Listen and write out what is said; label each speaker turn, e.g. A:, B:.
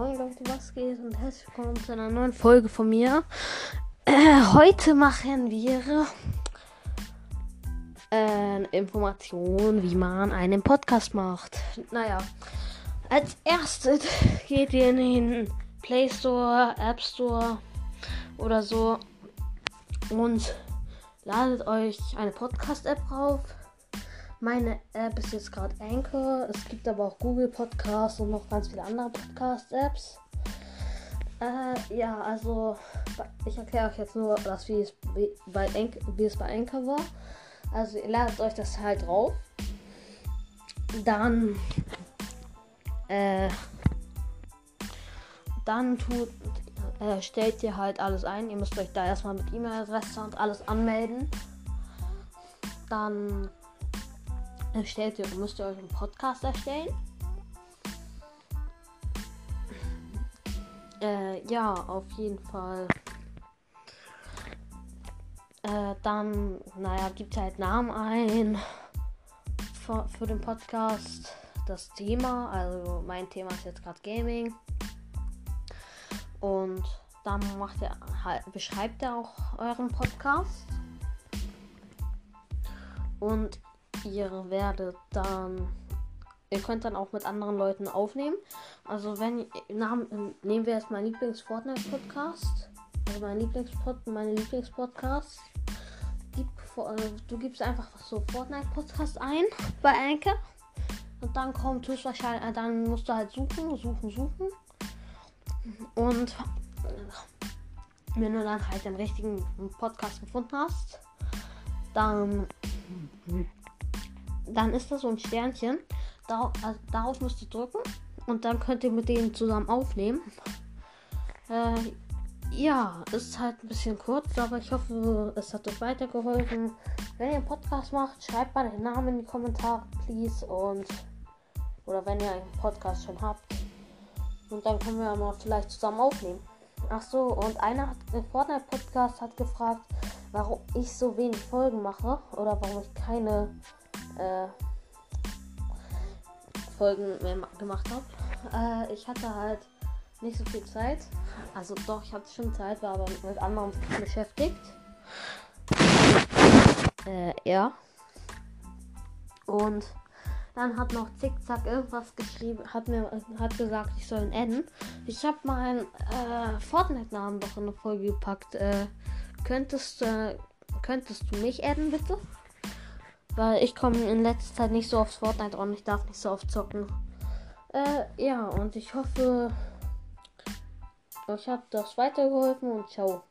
A: Leute, was geht und herzlich willkommen zu einer neuen Folge von mir. Äh, heute machen wir äh, Informationen, wie man einen Podcast macht. Naja, als erstes geht ihr in den Play Store, App Store oder so und ladet euch eine Podcast-App drauf. Meine App ist jetzt gerade Anchor. Es gibt aber auch Google Podcasts und noch ganz viele andere Podcast-Apps. Äh, ja, also ich erkläre euch jetzt nur, das, wie, es bei Anchor, wie es bei Anchor war. Also ihr ladet euch das halt drauf. Dann äh, dann tut, äh, stellt ihr halt alles ein. Ihr müsst euch da erstmal mit E-Mail-Adresse und alles anmelden. Dann erstellt ihr, müsst ihr euch einen Podcast erstellen. Äh, ja, auf jeden Fall. Äh, dann, naja, gibt halt Namen ein für, für den Podcast. Das Thema, also mein Thema ist jetzt gerade Gaming. Und dann macht er halt, beschreibt er auch euren Podcast. Und ihr werdet dann. Ihr könnt dann auch mit anderen Leuten aufnehmen. Also wenn nehmen wir jetzt meinen Lieblings-Fortnite-Podcast. Also mein Lieblingspod, meine Lieblingspodcast. Äh, du gibst einfach so Fortnite-Podcast ein bei Anchor. Und dann kommt tust wahrscheinlich, äh, dann musst du halt suchen, suchen, suchen. Und wenn du dann halt den richtigen Podcast gefunden hast, dann dann ist das so ein Sternchen. Dar also darauf müsst ihr drücken und dann könnt ihr mit denen zusammen aufnehmen. Äh, ja, ist halt ein bisschen kurz, aber ich hoffe, es hat euch weitergeholfen. Wenn ihr einen Podcast macht, schreibt mal den Namen in die Kommentare, please. Und oder wenn ihr einen Podcast schon habt. Und dann können wir mal vielleicht zusammen aufnehmen. Ach so, und einer hat im Fortnite Podcast hat gefragt, warum ich so wenig Folgen mache oder warum ich keine äh, Folgen gemacht habe. Äh, ich hatte halt nicht so viel Zeit. Also doch, ich hatte schon Zeit, war aber mit anderen beschäftigt. Äh, ja. Und dann hat noch Zickzack irgendwas geschrieben, hat mir hat gesagt, ich soll ihn adden. Ich habe meinen äh, Fortnite-Namen doch in eine Folge gepackt. Äh, könntest, äh, könntest du mich adden, bitte? Weil ich komme in letzter Zeit nicht so aufs Fortnite und ich darf nicht so oft zocken. Äh, ja, und ich hoffe, euch hat das weitergeholfen und ciao.